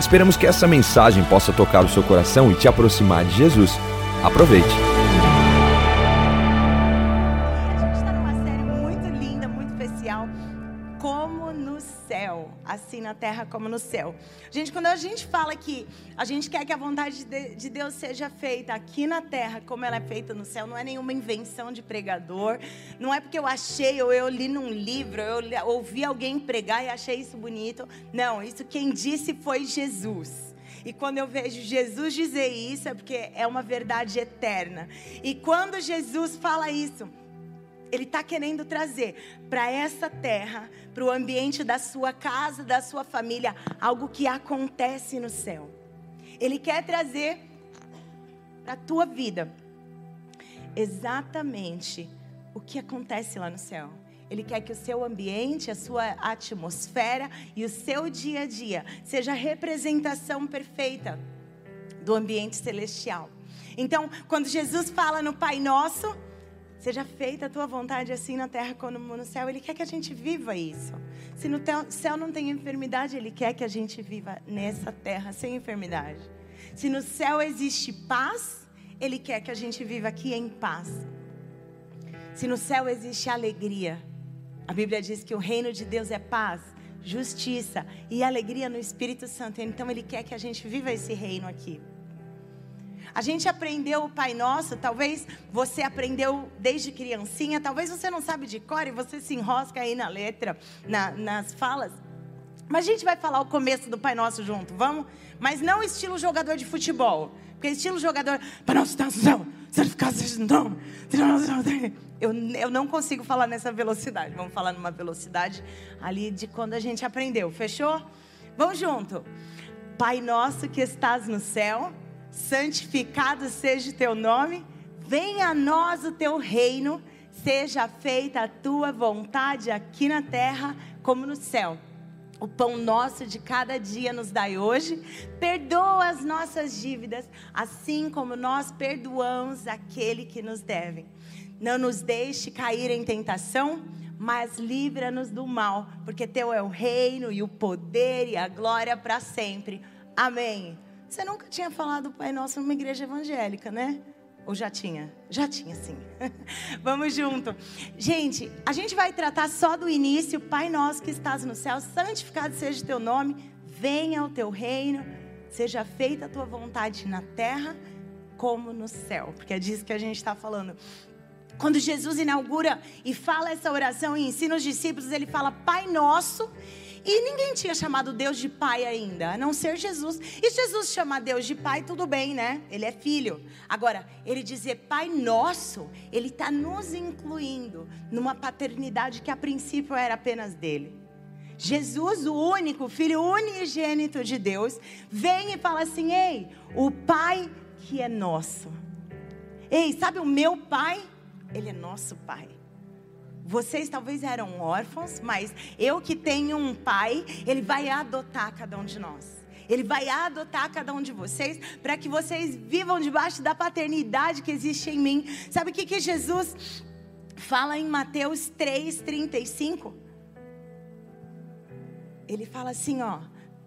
Esperamos que essa mensagem possa tocar o seu coração e te aproximar de Jesus. Aproveite. Terra como no céu. Gente, quando a gente fala que a gente quer que a vontade de de Deus seja feita aqui na terra como ela é feita no céu, não é nenhuma invenção de pregador, não é porque eu achei ou eu li num livro, eu ouvi alguém pregar e achei isso bonito. Não, isso quem disse foi Jesus. E quando eu vejo Jesus dizer isso, é porque é uma verdade eterna. E quando Jesus fala isso, ele está querendo trazer para essa terra, para o ambiente da sua casa, da sua família, algo que acontece no céu. Ele quer trazer para a tua vida exatamente o que acontece lá no céu. Ele quer que o seu ambiente, a sua atmosfera e o seu dia a dia seja a representação perfeita do ambiente celestial. Então, quando Jesus fala no Pai Nosso, seja feita a tua vontade assim na terra como no céu, Ele quer que a gente viva isso. Se no céu não tem enfermidade, Ele quer que a gente viva nessa terra sem enfermidade. Se no céu existe paz, Ele quer que a gente viva aqui em paz. Se no céu existe alegria, a Bíblia diz que o reino de Deus é paz, justiça e alegria no Espírito Santo. Então Ele quer que a gente viva esse reino aqui. A gente aprendeu o Pai Nosso, talvez você aprendeu desde criancinha, talvez você não sabe de cor e você se enrosca aí na letra, na- nas falas. Mas a gente vai falar o começo do Pai Nosso junto, vamos? Mas não estilo jogador de futebol. Porque estilo jogador, Pai Nosso está santificado seja o nome. Eu, eu não consigo falar nessa velocidade. Vamos falar numa velocidade ali de quando a gente aprendeu, fechou? Vamos junto. Pai nosso que estás no céu, santificado seja o teu nome, venha a nós o teu reino, seja feita a tua vontade aqui na terra como no céu. O pão nosso de cada dia nos dai hoje. Perdoa as nossas dívidas, assim como nós perdoamos aquele que nos deve. Não nos deixe cair em tentação, mas livra-nos do mal, porque teu é o reino e o poder e a glória para sempre. Amém. Você nunca tinha falado Pai Nosso numa igreja evangélica, né? Ou já tinha? Já tinha, sim. Vamos junto. Gente, a gente vai tratar só do início. Pai nosso que estás no céu, santificado seja o teu nome, venha o teu reino, seja feita a tua vontade na terra como no céu. Porque é disso que a gente está falando. Quando Jesus inaugura e fala essa oração e ensina os discípulos, ele fala Pai Nosso. E ninguém tinha chamado Deus de Pai ainda, a não ser Jesus. E Jesus chamar Deus de Pai, tudo bem, né? Ele é filho. Agora, ele dizer Pai Nosso, ele está nos incluindo numa paternidade que a princípio era apenas dele. Jesus, o único filho unigênito de Deus, vem e fala assim: Ei, o Pai que é nosso. Ei, sabe o meu pai? Ele é nosso pai. Vocês talvez eram órfãos, mas eu que tenho um pai, ele vai adotar cada um de nós. Ele vai adotar cada um de vocês para que vocês vivam debaixo da paternidade que existe em mim. Sabe o que, que Jesus fala em Mateus 3,35? Ele fala assim, ó.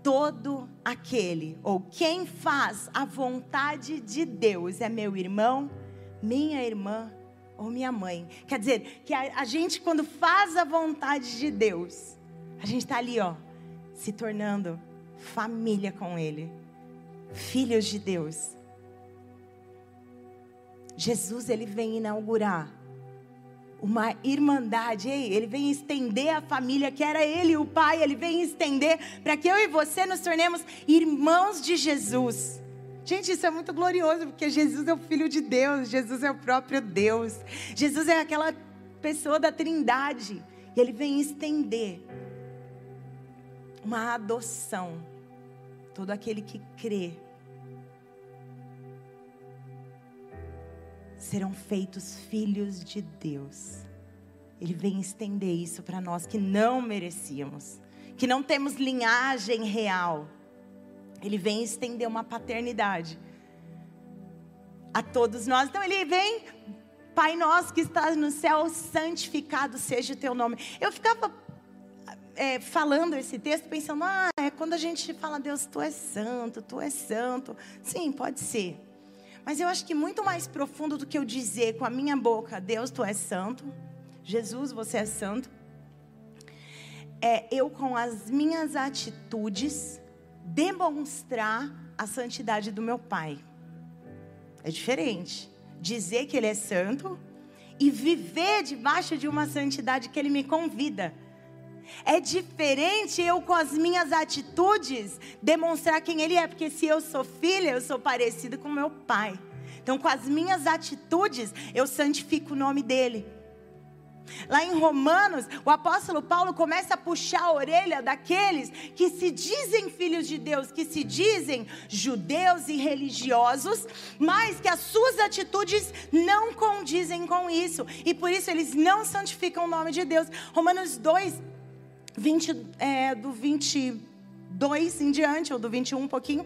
Todo aquele, ou quem faz a vontade de Deus, é meu irmão, minha irmã ou minha mãe. Quer dizer, que a, a gente, quando faz a vontade de Deus, a gente está ali, ó, se tornando família com Ele, filhos de Deus. Jesus, ele vem inaugurar uma irmandade, ei, ele vem estender a família que era ele, o pai, ele vem estender para que eu e você nos tornemos irmãos de Jesus. Gente, isso é muito glorioso, porque Jesus é o Filho de Deus, Jesus é o próprio Deus, Jesus é aquela pessoa da Trindade, e Ele vem estender uma adoção. Todo aquele que crê serão feitos filhos de Deus. Ele vem estender isso para nós que não merecíamos, que não temos linhagem real. Ele vem estender uma paternidade a todos nós. Então ele vem, Pai nosso que estás no céu, santificado seja o teu nome. Eu ficava é, falando esse texto pensando, ah, é quando a gente fala, Deus, tu és santo, tu és santo. Sim, pode ser. Mas eu acho que muito mais profundo do que eu dizer com a minha boca, Deus, tu és santo. Jesus, você é santo. É eu com as minhas atitudes demonstrar a santidade do meu Pai. É diferente. Dizer que Ele é santo e viver debaixo de uma santidade que Ele me convida. É diferente eu, com as minhas atitudes, demonstrar quem Ele é, porque se eu sou filha, eu sou parecida com meu Pai. Então, com as minhas atitudes, eu santifico o nome dEle. Lá em Romanos, o apóstolo Paulo começa a puxar a orelha daqueles que se dizem filhos de Deus, que se dizem judeus e religiosos, mas que as suas atitudes não condizem com isso, e por isso eles não santificam o nome de Deus. Romanos 2, 20, é, do 22 em diante, ou do 21 um pouquinho.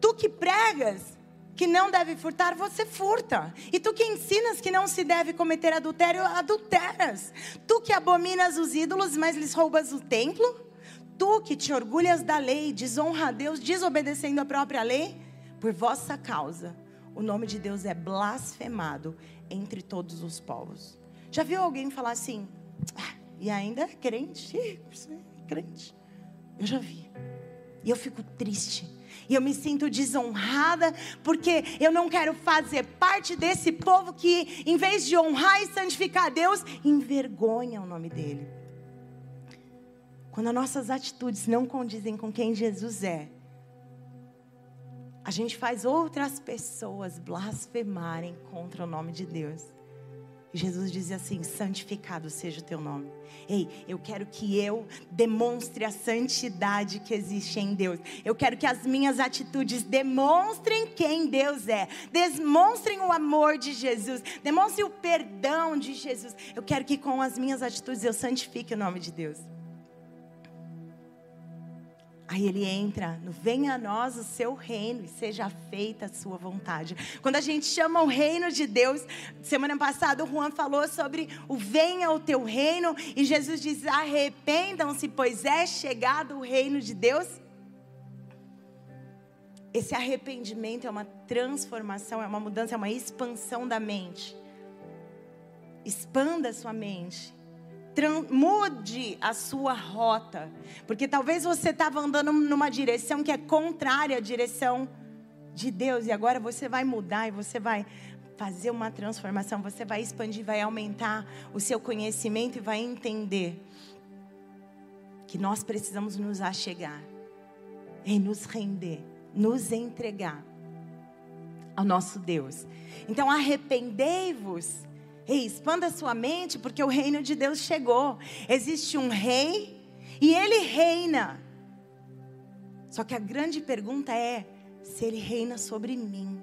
Tu que pregas que não deve furtar, você furta. E tu que ensinas que não se deve cometer adultério, adulteras. Tu que abominas os ídolos, mas lhes roubas o templo. Tu que te orgulhas da lei, desonra a Deus, desobedecendo a própria lei, por vossa causa, o nome de Deus é blasfemado entre todos os povos. Já viu alguém falar assim, ah, e ainda é crente? Crente. Eu já vi. E eu fico triste e eu me sinto desonrada, porque eu não quero fazer parte desse povo que, em vez de honrar e santificar Deus, envergonha o nome dEle. Quando as nossas atitudes não condizem com quem Jesus é, a gente faz outras pessoas blasfemarem contra o nome de Deus. Jesus dizia assim: santificado seja o teu nome. Ei, eu quero que eu demonstre a santidade que existe em Deus. Eu quero que as minhas atitudes demonstrem quem Deus é. Demonstrem o amor de Jesus. Demonstrem o perdão de Jesus. Eu quero que com as minhas atitudes eu santifique o nome de Deus. Aí ele entra no venha a nós o seu reino e seja feita a sua vontade. Quando a gente chama o reino de Deus, semana passada o Juan falou sobre o venha o teu reino e Jesus diz: arrependam-se, pois é chegado o reino de Deus. Esse arrependimento é uma transformação, é uma mudança, é uma expansão da mente. Expanda a sua mente mude a sua rota. Porque talvez você estava andando numa direção que é contrária à direção de Deus. E agora você vai mudar e você vai fazer uma transformação. Você vai expandir, vai aumentar o seu conhecimento e vai entender que nós precisamos nos achegar e nos render, nos entregar ao nosso Deus. Então arrependei-vos Ei, expanda sua mente, porque o reino de Deus chegou. Existe um rei e ele reina. Só que a grande pergunta é: se ele reina sobre mim?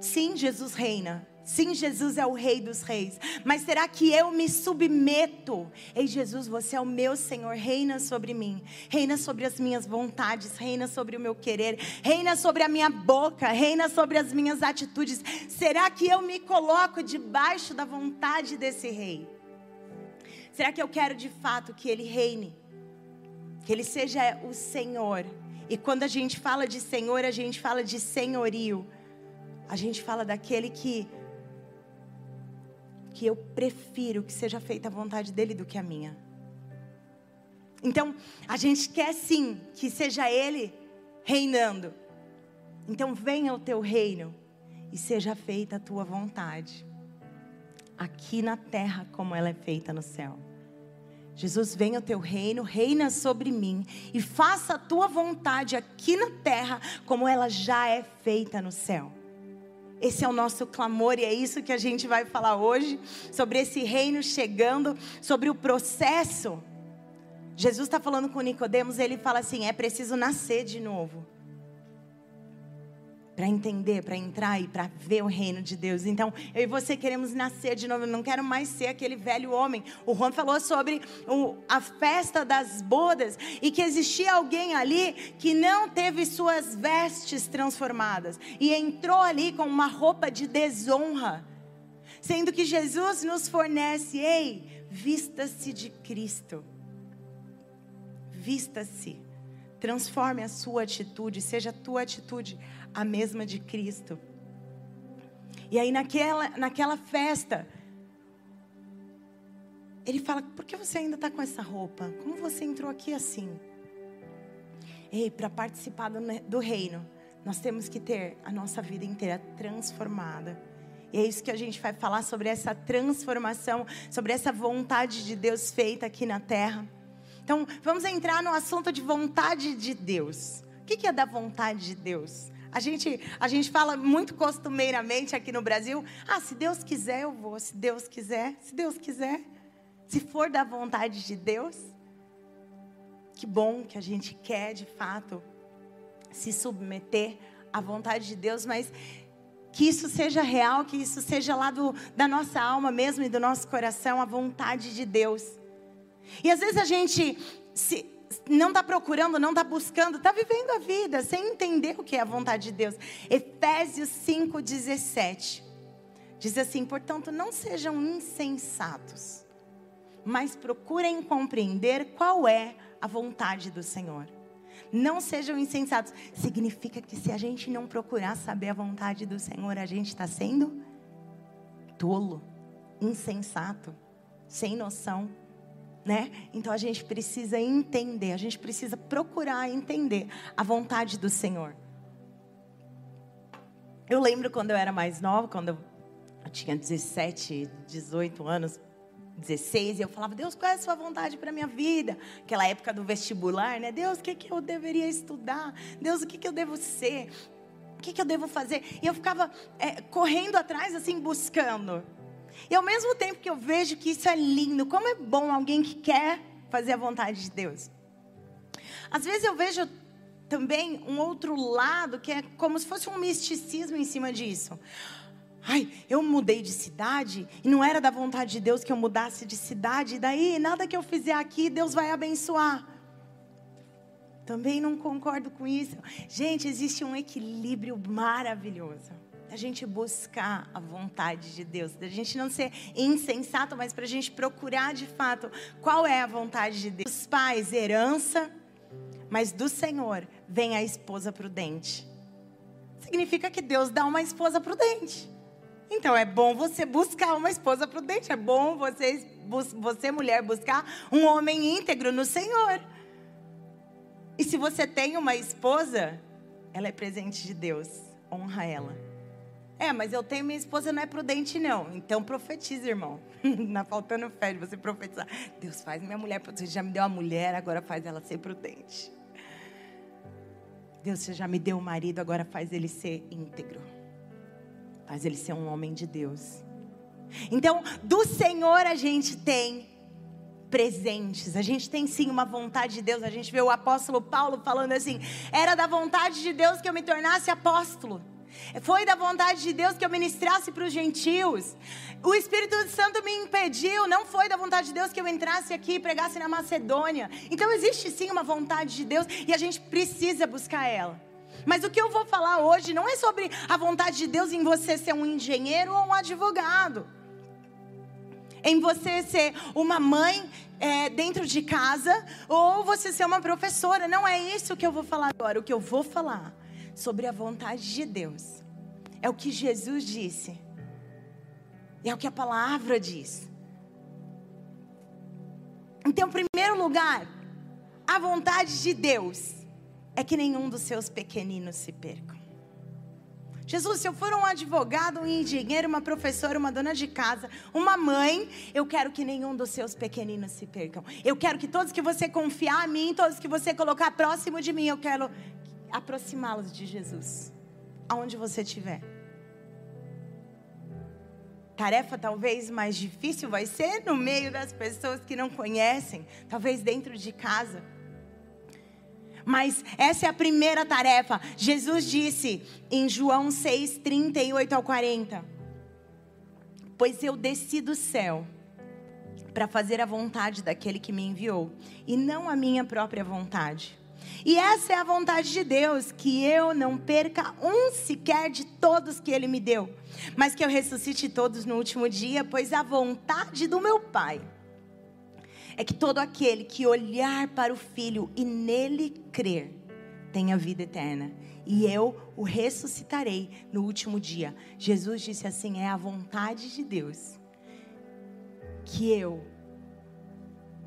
Sim, Jesus reina. Sim, Jesus é o Rei dos Reis. Mas será que eu me submeto? Ei, Jesus, você é o meu Senhor, reina sobre mim, reina sobre as minhas vontades, reina sobre o meu querer, reina sobre a minha boca, reina sobre as minhas atitudes. Será que eu me coloco debaixo da vontade desse Rei? Será que eu quero de fato que Ele reine? Que Ele seja o Senhor? E quando a gente fala de Senhor, a gente fala de senhorio. A gente fala daquele que que eu prefiro que seja feita a vontade dele do que a minha. Então, a gente quer sim que seja ele reinando. Então, venha o teu reino e seja feita a tua vontade, aqui na terra como ela é feita no céu. Jesus, venha o teu reino, reina sobre mim e faça a tua vontade aqui na terra como ela já é feita no céu. Esse é o nosso clamor e é isso que a gente vai falar hoje sobre esse reino chegando, sobre o processo. Jesus está falando com Nicodemos, ele fala assim: é preciso nascer de novo. Para entender, para entrar e para ver o reino de Deus. Então, eu e você queremos nascer de novo. Eu não quero mais ser aquele velho homem. O Juan falou sobre o, a festa das bodas e que existia alguém ali que não teve suas vestes transformadas e entrou ali com uma roupa de desonra. Sendo que Jesus nos fornece, ei, vista-se de Cristo. Vista-se. Transforme a sua atitude, seja a tua atitude a mesma de Cristo. E aí naquela, naquela festa, ele fala: por que você ainda está com essa roupa? Como você entrou aqui assim? Ei, para participar do, do reino, nós temos que ter a nossa vida inteira transformada. E é isso que a gente vai falar sobre essa transformação, sobre essa vontade de Deus feita aqui na terra. Então, vamos entrar no assunto de vontade de Deus. O que é da vontade de Deus? A gente, a gente fala muito costumeiramente aqui no Brasil: ah, se Deus quiser, eu vou. Se Deus quiser, se Deus quiser. Se for da vontade de Deus. Que bom que a gente quer, de fato, se submeter à vontade de Deus, mas que isso seja real, que isso seja lá do, da nossa alma mesmo e do nosso coração, a vontade de Deus. E às vezes a gente se, não está procurando, não está buscando, está vivendo a vida sem entender o que é a vontade de Deus. Efésios 5,17 diz assim: portanto, não sejam insensatos, mas procurem compreender qual é a vontade do Senhor. Não sejam insensatos. Significa que se a gente não procurar saber a vontade do Senhor, a gente está sendo tolo, insensato, sem noção né? Então a gente precisa entender, a gente precisa procurar entender a vontade do Senhor. Eu lembro quando eu era mais nova, quando eu tinha 17, 18 anos, 16, e eu falava, Deus, qual é a sua vontade para minha vida? Aquela época do vestibular, né? Deus, o que, que eu deveria estudar? Deus, o que, que eu devo ser? O que, que eu devo fazer? E eu ficava é, correndo atrás, assim, buscando. E ao mesmo tempo que eu vejo que isso é lindo, como é bom alguém que quer fazer a vontade de Deus. Às vezes eu vejo também um outro lado que é como se fosse um misticismo em cima disso. Ai, eu mudei de cidade e não era da vontade de Deus que eu mudasse de cidade, e daí nada que eu fizer aqui Deus vai abençoar. Também não concordo com isso. Gente, existe um equilíbrio maravilhoso a gente buscar a vontade de Deus, da gente não ser insensato, mas para a gente procurar de fato qual é a vontade de Deus. Os pais, herança, mas do Senhor vem a esposa prudente. Significa que Deus dá uma esposa prudente. Então é bom você buscar uma esposa prudente, é bom você, você mulher, buscar um homem íntegro no Senhor. E se você tem uma esposa, ela é presente de Deus, honra ela. É, mas eu tenho minha esposa não é prudente, não. Então profetiza, irmão. Na faltando fé de você profetizar. Deus faz minha mulher, você já me deu uma mulher, agora faz ela ser prudente. Deus, você já me deu um marido, agora faz ele ser íntegro. Faz ele ser um homem de Deus. Então, do Senhor a gente tem presentes. A gente tem sim uma vontade de Deus. A gente vê o apóstolo Paulo falando assim: era da vontade de Deus que eu me tornasse apóstolo. Foi da vontade de Deus que eu ministrasse para os gentios. O Espírito Santo me impediu, não foi da vontade de Deus que eu entrasse aqui e pregasse na Macedônia. Então existe sim uma vontade de Deus e a gente precisa buscar ela. Mas o que eu vou falar hoje não é sobre a vontade de Deus em você ser um engenheiro ou um advogado. Em você ser uma mãe é, dentro de casa ou você ser uma professora. Não é isso que eu vou falar agora. O que eu vou falar sobre a vontade de Deus. É o que Jesus disse. É o que a palavra diz. Então, em primeiro lugar, a vontade de Deus é que nenhum dos seus pequeninos se percam. Jesus, se eu for um advogado, um engenheiro, uma professora, uma dona de casa, uma mãe, eu quero que nenhum dos seus pequeninos se percam. Eu quero que todos que você confiar em mim, todos que você colocar próximo de mim, eu quero aproximá-los de Jesus, aonde você estiver. Tarefa talvez mais difícil vai ser no meio das pessoas que não conhecem, talvez dentro de casa. Mas essa é a primeira tarefa. Jesus disse em João 6, 38 ao 40: Pois eu desci do céu para fazer a vontade daquele que me enviou, e não a minha própria vontade. E essa é a vontade de Deus, que eu não perca um sequer de todos que Ele me deu, mas que eu ressuscite todos no último dia, pois a vontade do meu Pai é que todo aquele que olhar para o Filho e nele crer tenha vida eterna. E eu o ressuscitarei no último dia. Jesus disse assim: é a vontade de Deus que eu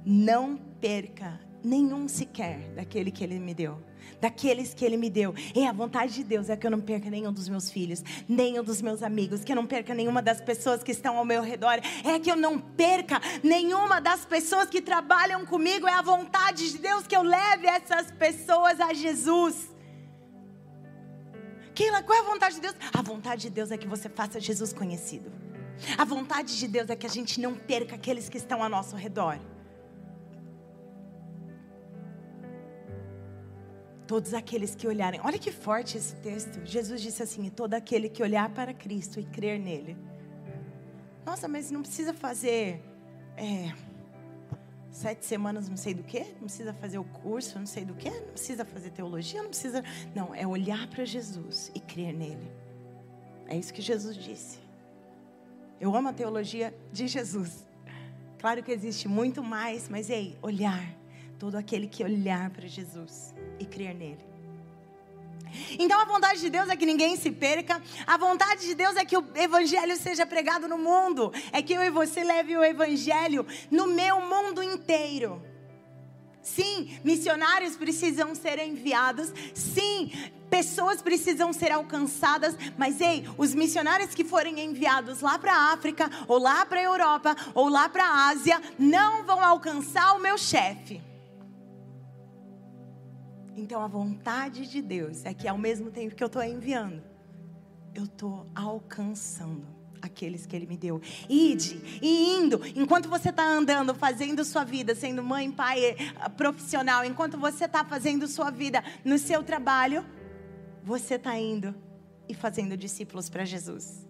não perca nenhum sequer daquele que Ele me deu. Daqueles que Ele me deu. E a vontade de Deus é que eu não perca nenhum dos meus filhos, nenhum dos meus amigos, que eu não perca nenhuma das pessoas que estão ao meu redor. É que eu não perca nenhuma das pessoas que trabalham comigo. É a vontade de Deus que eu leve essas pessoas a Jesus. Keila, qual é a vontade de Deus? A vontade de Deus é que você faça Jesus conhecido. A vontade de Deus é que a gente não perca aqueles que estão ao nosso redor. Todos aqueles que olharem. Olha que forte esse texto. Jesus disse assim: todo aquele que olhar para Cristo e crer nele. Nossa, mas não precisa fazer é, sete semanas, não sei do que, não precisa fazer o curso, não sei do que, não precisa fazer teologia, não precisa. Não, é olhar para Jesus e crer nele. É isso que Jesus disse. Eu amo a teologia de Jesus. Claro que existe muito mais, mas ei, olhar. Todo aquele que olhar para Jesus e crer nele. Então a vontade de Deus é que ninguém se perca. A vontade de Deus é que o evangelho seja pregado no mundo. É que eu e você leve o evangelho no meu mundo inteiro. Sim, missionários precisam ser enviados. Sim, pessoas precisam ser alcançadas. Mas ei, os missionários que forem enviados lá para a África, ou lá para a Europa, ou lá para a Ásia, não vão alcançar o meu chefe. Então a vontade de Deus é que ao mesmo tempo que eu estou enviando, eu estou alcançando aqueles que Ele me deu. Ide e indo, enquanto você está andando, fazendo sua vida, sendo mãe, pai, eh, profissional, enquanto você está fazendo sua vida no seu trabalho, você está indo e fazendo discípulos para Jesus,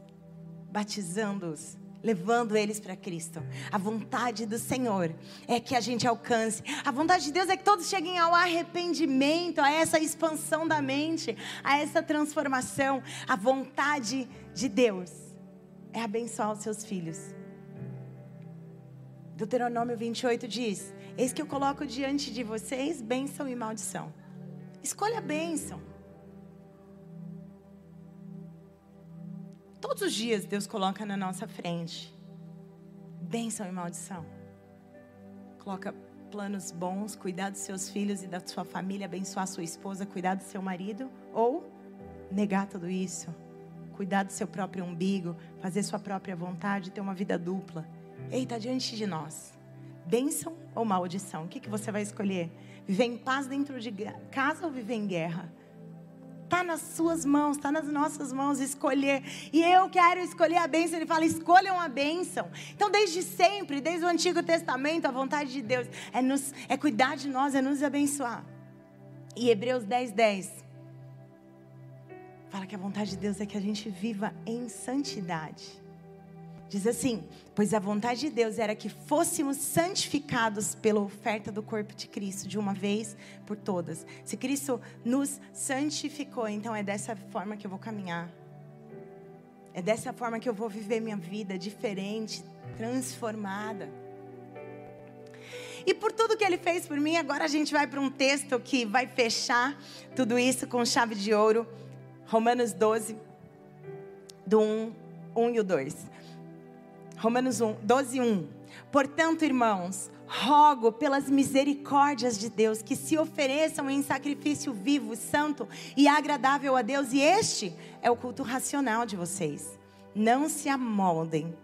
batizando-os levando eles para Cristo. A vontade do Senhor é que a gente alcance. A vontade de Deus é que todos cheguem ao arrependimento, a essa expansão da mente, a essa transformação. A vontade de Deus é abençoar os seus filhos. Deuteronômio 28 diz: Eis que eu coloco diante de vocês bênção e maldição. Escolha a bênção. Todos os dias Deus coloca na nossa frente bênção e maldição. Coloca planos bons, cuidar dos seus filhos e da sua família, abençoar sua esposa, cuidar do seu marido, ou negar tudo isso, cuidar do seu próprio umbigo, fazer sua própria vontade, ter uma vida dupla. Eita, diante de nós, bênção ou maldição? O que, que você vai escolher? Viver em paz dentro de casa ou viver em guerra? Está nas suas mãos, está nas nossas mãos escolher. E eu quero escolher a bênção. Ele fala: escolham a bênção. Então, desde sempre, desde o Antigo Testamento, a vontade de Deus é, nos, é cuidar de nós, é nos abençoar. E Hebreus 10, 10 fala que a vontade de Deus é que a gente viva em santidade. Diz assim: Pois a vontade de Deus era que fôssemos santificados pela oferta do corpo de Cristo, de uma vez por todas. Se Cristo nos santificou, então é dessa forma que eu vou caminhar. É dessa forma que eu vou viver minha vida diferente, transformada. E por tudo que ele fez por mim, agora a gente vai para um texto que vai fechar tudo isso com chave de ouro. Romanos 12, do 1, 1 e o 2. Romanos 1, 12, 1. Portanto, irmãos, rogo pelas misericórdias de Deus que se ofereçam em sacrifício vivo, santo e agradável a Deus, e este é o culto racional de vocês. Não se amoldem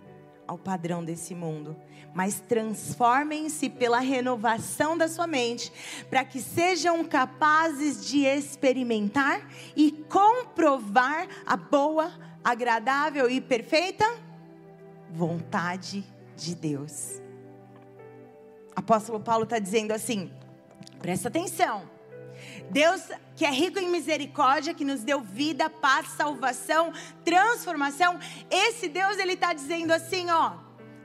ao padrão desse mundo, mas transformem-se pela renovação da sua mente, para que sejam capazes de experimentar e comprovar a boa, agradável e perfeita vontade de Deus. Apóstolo Paulo está dizendo assim: presta atenção. Deus que é rico em misericórdia, que nos deu vida, paz, salvação, transformação. Esse Deus, ele está dizendo assim, ó.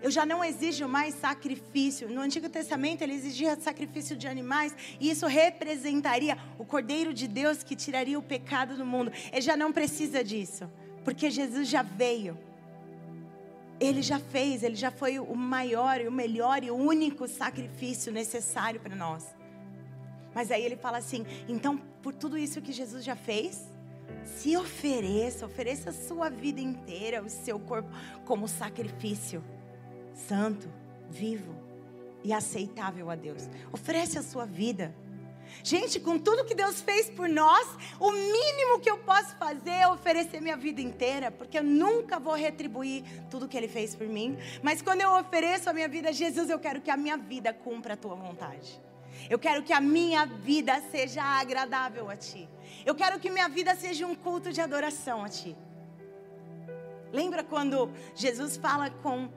Eu já não exijo mais sacrifício. No Antigo Testamento ele exigia sacrifício de animais e isso representaria o Cordeiro de Deus que tiraria o pecado do mundo. Ele já não precisa disso, porque Jesus já veio. Ele já fez, ele já foi o maior e o melhor e o único sacrifício necessário para nós. Mas aí ele fala assim: então, por tudo isso que Jesus já fez, se ofereça, ofereça a sua vida inteira, o seu corpo, como sacrifício santo, vivo e aceitável a Deus. Oferece a sua vida. Gente, com tudo que Deus fez por nós, o mínimo que eu posso fazer é oferecer minha vida inteira, porque eu nunca vou retribuir tudo que Ele fez por mim. Mas quando eu ofereço a minha vida a Jesus, eu quero que a minha vida cumpra a tua vontade. Eu quero que a minha vida seja agradável a Ti. Eu quero que minha vida seja um culto de adoração a Ti. Lembra quando Jesus fala com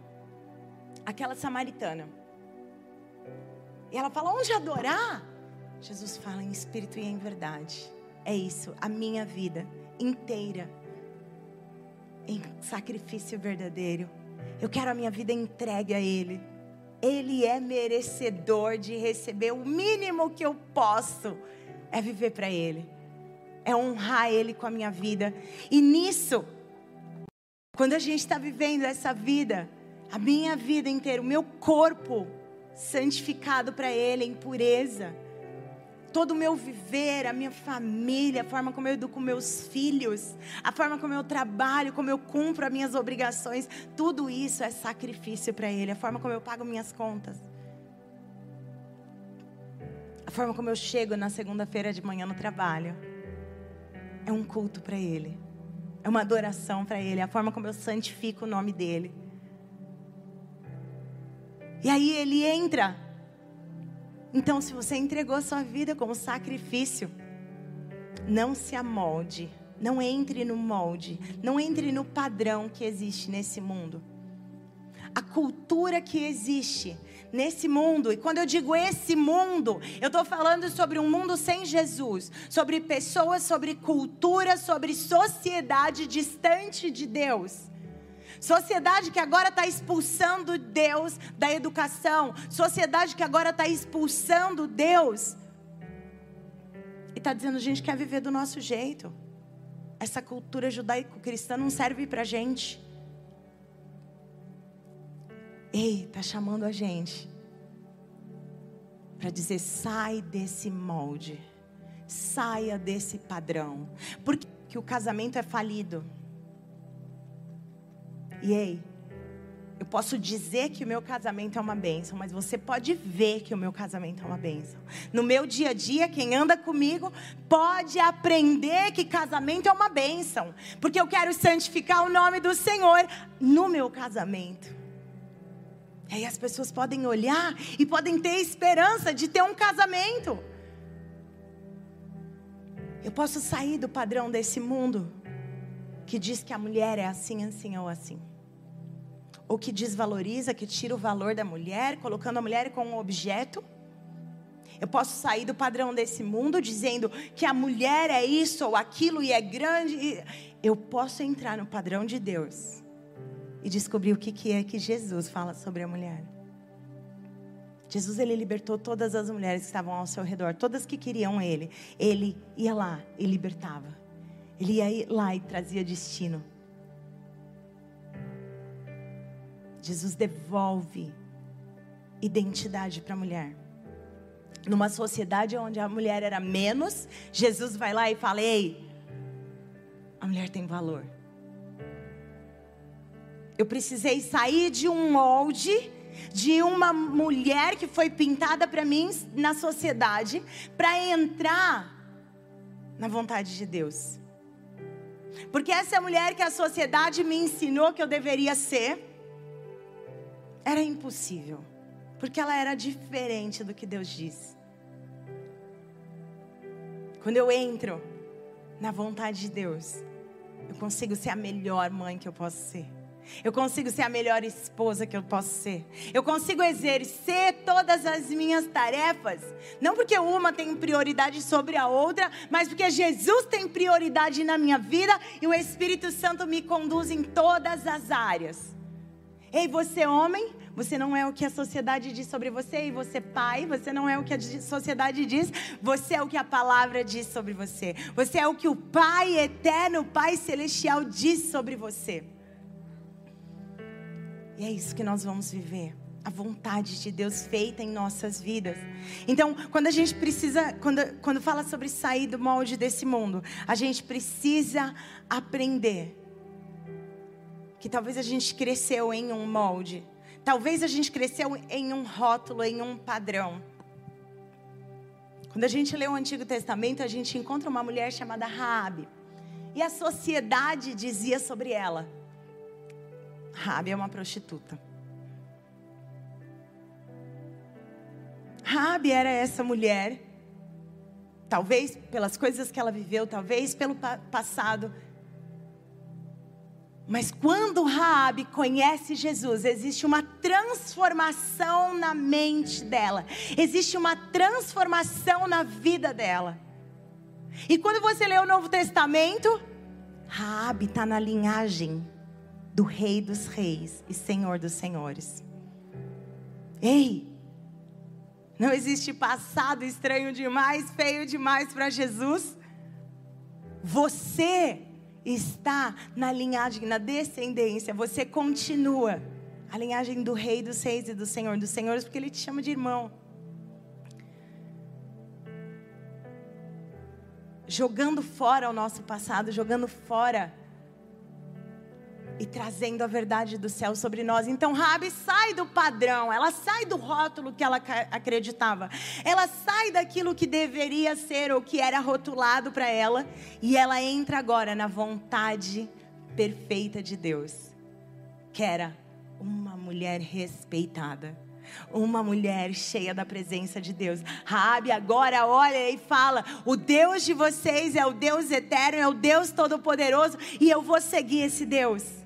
aquela samaritana? E ela fala: onde adorar? Jesus fala em espírito e em verdade. É isso, a minha vida inteira em sacrifício verdadeiro. Eu quero a minha vida entregue a Ele. Ele é merecedor de receber o mínimo que eu posso é viver para Ele, é honrar Ele com a minha vida. E nisso, quando a gente está vivendo essa vida, a minha vida inteira, o meu corpo santificado para Ele em pureza todo o meu viver, a minha família, a forma como eu educo meus filhos, a forma como eu trabalho, como eu cumpro as minhas obrigações, tudo isso é sacrifício para Ele, a forma como eu pago minhas contas. A forma como eu chego na segunda-feira de manhã no trabalho é um culto para Ele, é uma adoração para Ele, é a forma como eu santifico o nome dEle. E aí ele entra então, se você entregou sua vida como sacrifício, não se amolde, não entre no molde, não entre no padrão que existe nesse mundo. A cultura que existe nesse mundo, e quando eu digo esse mundo, eu estou falando sobre um mundo sem Jesus, sobre pessoas, sobre cultura, sobre sociedade distante de Deus. Sociedade que agora está expulsando Deus da educação. Sociedade que agora está expulsando Deus. E está dizendo, a gente quer viver do nosso jeito. Essa cultura judaico-cristã não serve para gente. Ei, está chamando a gente para dizer: sai desse molde, saia desse padrão, porque o casamento é falido. E ei, eu posso dizer que o meu casamento é uma bênção, mas você pode ver que o meu casamento é uma bênção. No meu dia a dia, quem anda comigo pode aprender que casamento é uma bênção, porque eu quero santificar o nome do Senhor no meu casamento. E aí as pessoas podem olhar e podem ter esperança de ter um casamento. Eu posso sair do padrão desse mundo que diz que a mulher é assim, assim ou assim. Ou que desvaloriza, que tira o valor da mulher, colocando a mulher como um objeto. Eu posso sair do padrão desse mundo dizendo que a mulher é isso ou aquilo e é grande. Eu posso entrar no padrão de Deus e descobrir o que, que é que Jesus fala sobre a mulher. Jesus ele libertou todas as mulheres que estavam ao seu redor, todas que queriam ele. Ele ia lá e libertava. Ele ia lá e trazia destino. Jesus devolve identidade para a mulher. Numa sociedade onde a mulher era menos, Jesus vai lá e fala: Ei, a mulher tem valor. Eu precisei sair de um molde de uma mulher que foi pintada para mim na sociedade para entrar na vontade de Deus. Porque essa mulher que a sociedade me ensinou que eu deveria ser, era impossível. Porque ela era diferente do que Deus diz. Quando eu entro na vontade de Deus, eu consigo ser a melhor mãe que eu posso ser. Eu consigo ser a melhor esposa que eu posso ser. Eu consigo exercer todas as minhas tarefas. Não porque uma tem prioridade sobre a outra, mas porque Jesus tem prioridade na minha vida e o Espírito Santo me conduz em todas as áreas. Ei, você homem, você não é o que a sociedade diz sobre você. E você pai, você não é o que a sociedade diz. Você é o que a palavra diz sobre você. Você é o que o Pai eterno, Pai celestial diz sobre você. E é isso que nós vamos viver. A vontade de Deus feita em nossas vidas. Então, quando a gente precisa, quando, quando fala sobre sair do molde desse mundo, a gente precisa aprender que talvez a gente cresceu em um molde, talvez a gente cresceu em um rótulo, em um padrão. Quando a gente lê o Antigo Testamento, a gente encontra uma mulher chamada Raabe. E a sociedade dizia sobre ela: Raabe é uma prostituta. Raabe era essa mulher, talvez pelas coisas que ela viveu, talvez pelo passado, mas quando Raabe conhece Jesus, existe uma transformação na mente dela. Existe uma transformação na vida dela. E quando você lê o Novo Testamento, Raabe está na linhagem do Rei dos Reis e Senhor dos Senhores. Ei, não existe passado estranho demais, feio demais para Jesus. Você está na linhagem, na descendência, você continua a linhagem do Rei dos Reis e do Senhor dos Senhores, porque Ele te chama de irmão. Jogando fora o nosso passado, jogando fora e trazendo a verdade do céu sobre nós. Então, Rabi sai do padrão, ela sai do rótulo que ela acreditava, ela sai daquilo que deveria ser ou que era rotulado para ela, e ela entra agora na vontade perfeita de Deus, que era uma mulher respeitada. Uma mulher cheia da presença de Deus. Rabi agora olha e fala: O Deus de vocês é o Deus eterno, é o Deus todo-poderoso, e eu vou seguir esse Deus.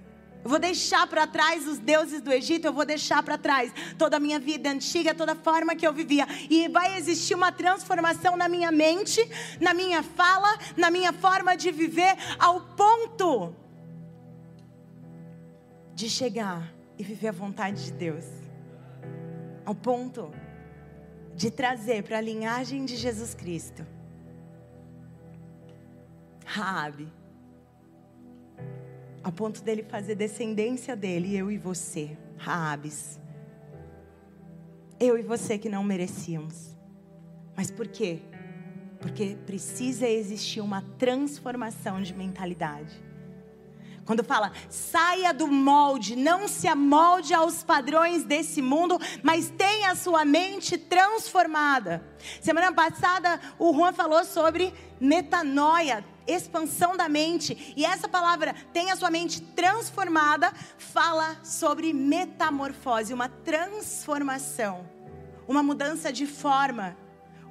Eu vou deixar para trás os deuses do Egito, eu vou deixar para trás toda a minha vida antiga, toda a forma que eu vivia. E vai existir uma transformação na minha mente, na minha fala, na minha forma de viver, ao ponto de chegar e viver a vontade de Deus. Ao ponto de trazer para a linhagem de Jesus Cristo. Raabe a ponto dele fazer descendência dele, eu e você, Raabes. Eu e você que não merecíamos. Mas por quê? Porque precisa existir uma transformação de mentalidade. Quando fala, saia do molde, não se amolde aos padrões desse mundo, mas tenha a sua mente transformada. Semana passada, o Juan falou sobre metanoia, expansão da mente. E essa palavra, tenha a sua mente transformada, fala sobre metamorfose, uma transformação, uma mudança de forma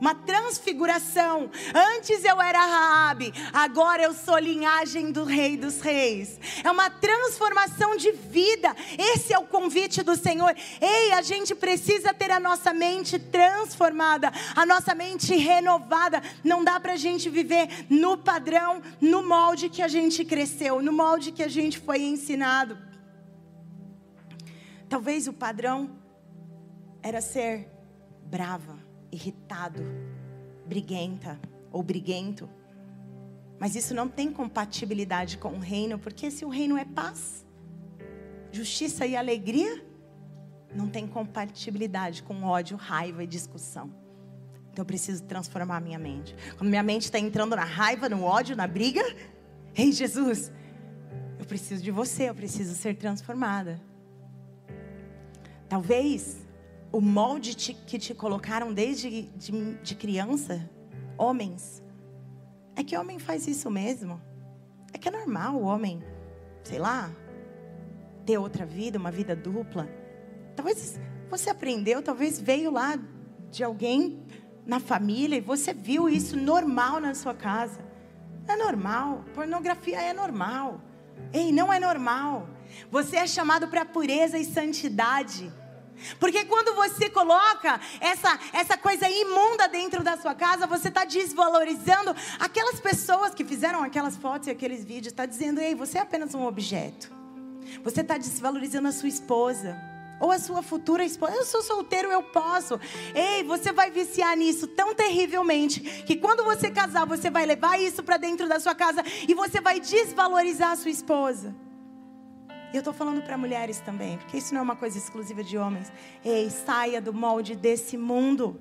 uma transfiguração. Antes eu era Raabe, agora eu sou linhagem do Rei dos Reis. É uma transformação de vida. Esse é o convite do Senhor. Ei, a gente precisa ter a nossa mente transformada, a nossa mente renovada. Não dá para a gente viver no padrão, no molde que a gente cresceu, no molde que a gente foi ensinado. Talvez o padrão era ser brava irritado, briguenta ou briguento. Mas isso não tem compatibilidade com o reino, porque se o reino é paz, justiça e alegria, não tem compatibilidade com ódio, raiva e discussão. Então eu preciso transformar a minha mente. Quando minha mente está entrando na raiva, no ódio, na briga, ei Jesus, eu preciso de você, eu preciso ser transformada. Talvez o molde te, que te colocaram desde de, de criança, homens, é que homem faz isso mesmo. É que é normal o homem, sei lá, ter outra vida, uma vida dupla. Talvez você aprendeu, talvez veio lá de alguém na família e você viu isso normal na sua casa. É normal. Pornografia é normal. Ei, não é normal. Você é chamado para pureza e santidade. Porque quando você coloca essa, essa coisa imunda dentro da sua casa, você está desvalorizando aquelas pessoas que fizeram aquelas fotos e aqueles vídeos. Está dizendo, ei, você é apenas um objeto. Você está desvalorizando a sua esposa. Ou a sua futura esposa. Eu sou solteiro, eu posso. Ei, você vai viciar nisso tão terrivelmente que quando você casar, você vai levar isso para dentro da sua casa e você vai desvalorizar a sua esposa. E eu estou falando para mulheres também, porque isso não é uma coisa exclusiva de homens. Ei, saia do molde desse mundo.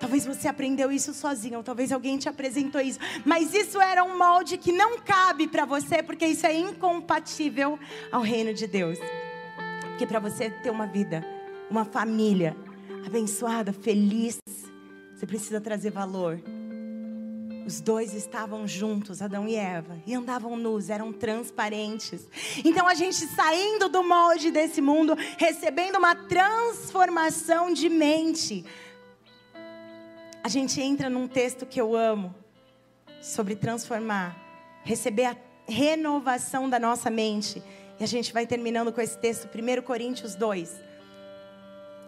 Talvez você aprendeu isso sozinho, ou talvez alguém te apresentou isso, mas isso era um molde que não cabe para você, porque isso é incompatível ao reino de Deus. Porque para você ter uma vida, uma família abençoada, feliz, você precisa trazer valor. Os dois estavam juntos, Adão e Eva, e andavam nus, eram transparentes. Então a gente saindo do molde desse mundo, recebendo uma transformação de mente. A gente entra num texto que eu amo, sobre transformar, receber a renovação da nossa mente. E a gente vai terminando com esse texto, 1 Coríntios 2.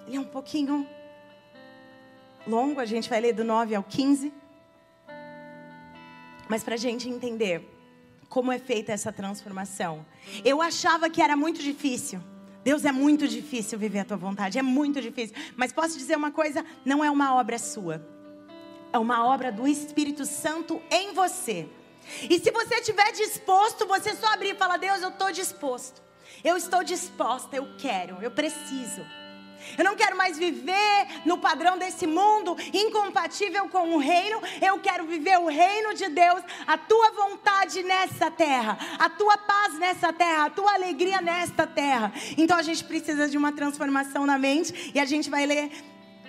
Ele é um pouquinho longo, a gente vai ler do 9 ao 15. Mas para a gente entender como é feita essa transformação, eu achava que era muito difícil. Deus é muito difícil viver a tua vontade, é muito difícil. Mas posso dizer uma coisa: não é uma obra sua, é uma obra do Espírito Santo em você. E se você estiver disposto, você só abrir e falar: Deus, eu estou disposto. Eu estou disposta, eu quero, eu preciso. Eu não quero mais viver no padrão desse mundo incompatível com o reino. Eu quero viver o reino de Deus, a tua vontade nessa terra, a tua paz nessa terra, a tua alegria nesta terra. Então a gente precisa de uma transformação na mente e a gente vai ler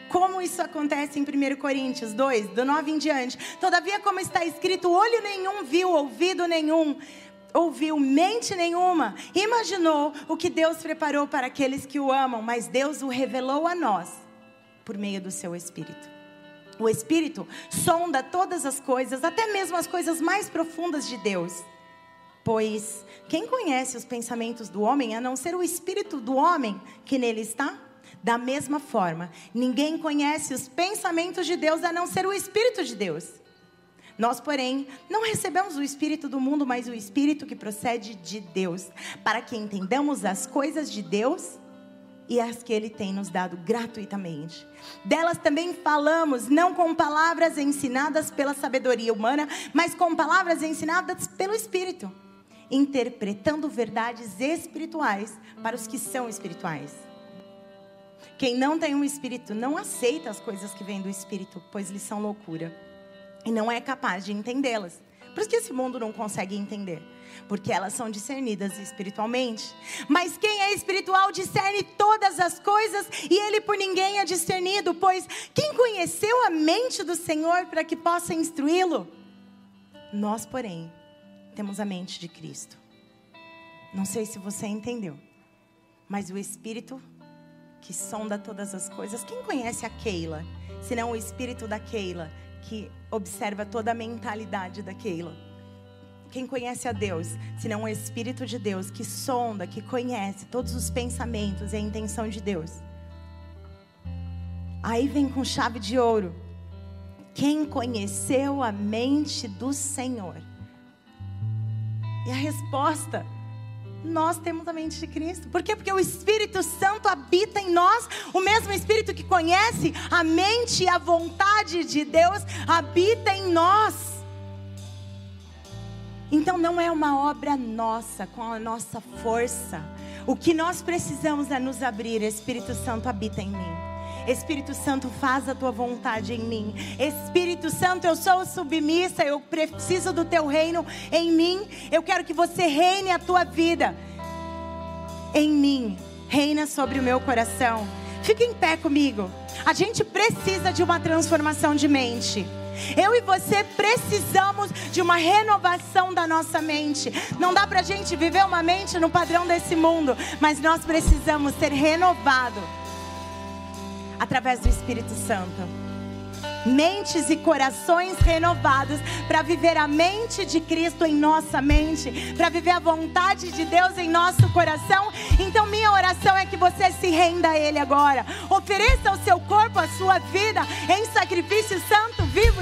como isso acontece em 1 Coríntios 2, do 9 em diante. Todavia, como está escrito, olho nenhum viu, ouvido nenhum ouviu mente nenhuma, imaginou o que Deus preparou para aqueles que o amam, mas Deus o revelou a nós por meio do seu Espírito. O Espírito sonda todas as coisas, até mesmo as coisas mais profundas de Deus. Pois quem conhece os pensamentos do homem a não ser o espírito do homem que nele está? Da mesma forma, ninguém conhece os pensamentos de Deus a não ser o espírito de Deus. Nós, porém, não recebemos o Espírito do mundo, mas o Espírito que procede de Deus, para que entendamos as coisas de Deus e as que Ele tem nos dado gratuitamente. Delas também falamos, não com palavras ensinadas pela sabedoria humana, mas com palavras ensinadas pelo Espírito, interpretando verdades espirituais para os que são espirituais. Quem não tem um espírito não aceita as coisas que vêm do espírito, pois lhes são loucura e não é capaz de entendê-las. Por isso que esse mundo não consegue entender, porque elas são discernidas espiritualmente. Mas quem é espiritual discerne todas as coisas e ele por ninguém é discernido, pois quem conheceu a mente do Senhor para que possa instruí-lo? Nós, porém, temos a mente de Cristo. Não sei se você entendeu, mas o Espírito que sonda todas as coisas, quem conhece a Keila? Senão o Espírito da Keila que observa toda a mentalidade da Keila. Quem conhece a Deus, senão o Espírito de Deus que sonda, que conhece todos os pensamentos e a intenção de Deus. Aí vem com chave de ouro. Quem conheceu a mente do Senhor? E a resposta nós temos a mente de Cristo. Por quê? Porque o Espírito Santo habita em nós, o mesmo Espírito que conhece a mente e a vontade de Deus habita em nós. Então não é uma obra nossa, com a nossa força. O que nós precisamos é nos abrir. Espírito Santo habita em mim. Espírito Santo, faz a tua vontade em mim. Espírito Santo, eu sou submissa, eu preciso do teu reino em mim. Eu quero que você reine a tua vida em mim. Reina sobre o meu coração. Fica em pé comigo. A gente precisa de uma transformação de mente. Eu e você precisamos de uma renovação da nossa mente. Não dá para a gente viver uma mente no padrão desse mundo, mas nós precisamos ser renovados através do Espírito Santo. mentes e corações renovados para viver a mente de Cristo em nossa mente, para viver a vontade de Deus em nosso coração. Então, minha oração é que você se renda a Ele agora. Ofereça o seu corpo, a sua vida em sacrifício santo,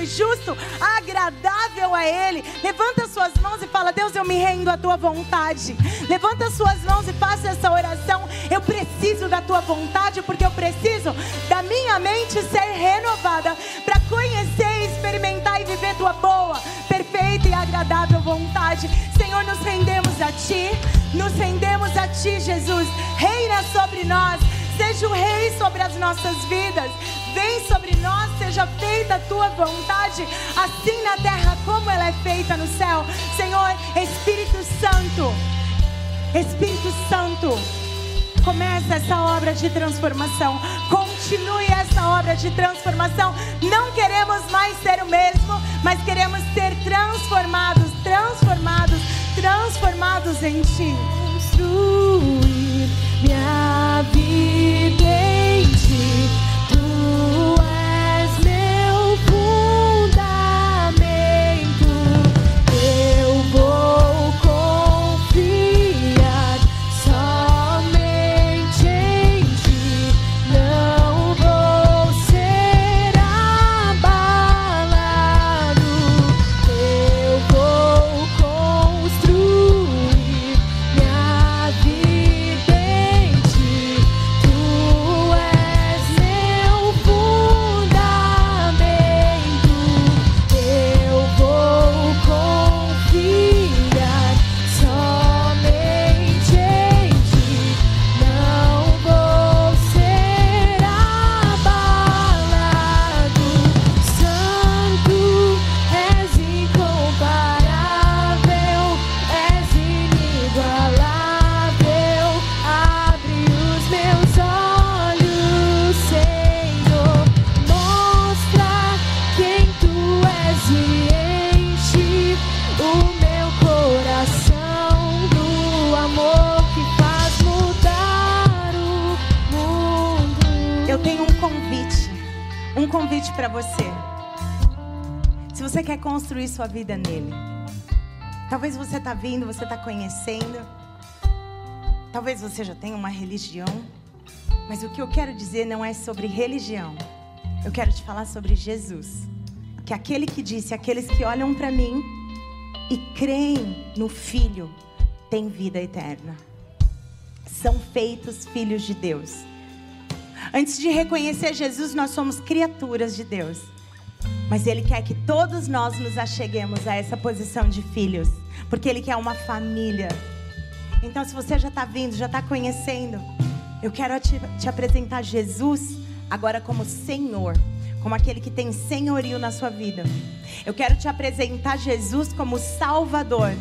justo, agradável a Ele. Levanta suas mãos e fala: Deus, eu me rendo à tua vontade. Levanta suas mãos e faça essa oração. Eu preciso da tua vontade, porque eu preciso da minha mente ser renovada para conhecer, experimentar e viver tua boa, perfeita e agradável vontade. Senhor, nos rendemos a ti, nos rendemos a ti, Jesus. Reina sobre nós, seja o rei sobre as nossas vidas. Vem sobre nós, seja feita a tua vontade, assim na terra como ela é feita no céu. Senhor, Espírito Santo, Espírito Santo, começa essa obra de transformação. Continue essa obra de transformação. Não queremos mais ser o mesmo, mas queremos ser transformados, transformados, transformados em Ti. Construir minha vida sua vida nele, talvez você está vindo, você está conhecendo, talvez você já tenha uma religião, mas o que eu quero dizer não é sobre religião. Eu quero te falar sobre Jesus, que aquele que disse: aqueles que olham para mim e creem no Filho têm vida eterna. São feitos filhos de Deus. Antes de reconhecer Jesus, nós somos criaturas de Deus. Mas Ele quer que todos nós nos acheguemos a essa posição de filhos, porque Ele quer uma família. Então, se você já está vindo, já está conhecendo, eu quero te, te apresentar Jesus agora como Senhor, como aquele que tem senhorio na sua vida. Eu quero te apresentar Jesus como Salvador,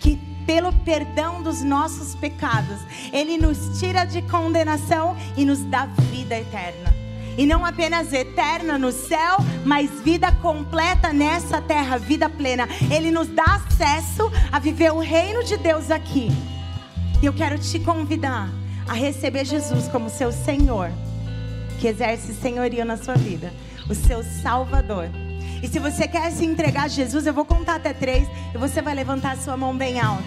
que pelo perdão dos nossos pecados, Ele nos tira de condenação e nos dá vida eterna. E não apenas eterna no céu, mas vida completa nessa terra, vida plena. Ele nos dá acesso a viver o reino de Deus aqui. E eu quero te convidar a receber Jesus como seu Senhor, que exerce senhorio na sua vida, o seu Salvador. E se você quer se entregar a Jesus, eu vou contar até três e você vai levantar a sua mão bem alta,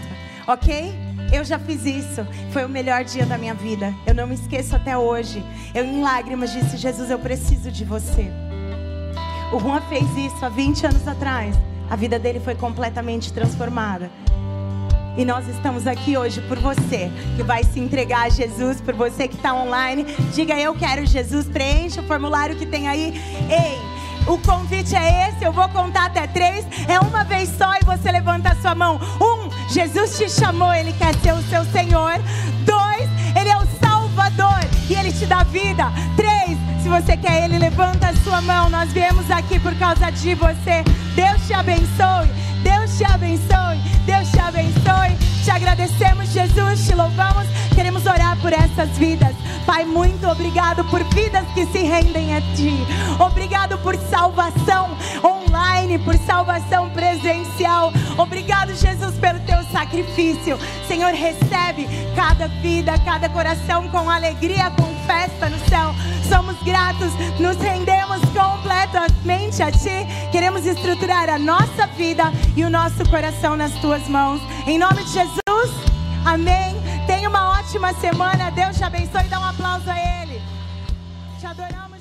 ok? Eu já fiz isso, foi o melhor dia da minha vida. Eu não me esqueço até hoje. Eu, em lágrimas, disse: Jesus, eu preciso de você. O Juan fez isso há 20 anos atrás. A vida dele foi completamente transformada. E nós estamos aqui hoje por você que vai se entregar a Jesus, por você que está online. Diga eu quero Jesus, preencha o formulário que tem aí. Ei, o convite é esse, eu vou contar até três. É uma vez só e você levanta a sua mão. Um, Jesus te chamou, Ele quer ser o seu Senhor. Dois, Ele é o Salvador e Ele te dá vida. Três, se você quer Ele, levanta a sua mão. Nós viemos aqui por causa de você. Deus te abençoe. Deus te abençoe. Deus te abençoe. Te agradecemos, Jesus, te louvamos. Queremos orar por essas vidas. Pai, muito obrigado por vidas que se rendem a Ti. Obrigado por salvação online, por salvação presencial. Obrigado, Jesus, pelo Teu sacrifício. Senhor, recebe cada vida, cada coração com alegria, com festa no céu. Somos gratos, nos rendemos completamente a Ti. Queremos estruturar a nossa vida e o nosso coração nas Tuas mãos. Em nome de Jesus, amém. Tenha uma ótima semana. Deus te abençoe. Dá um aplauso a Ele. Te adoramos.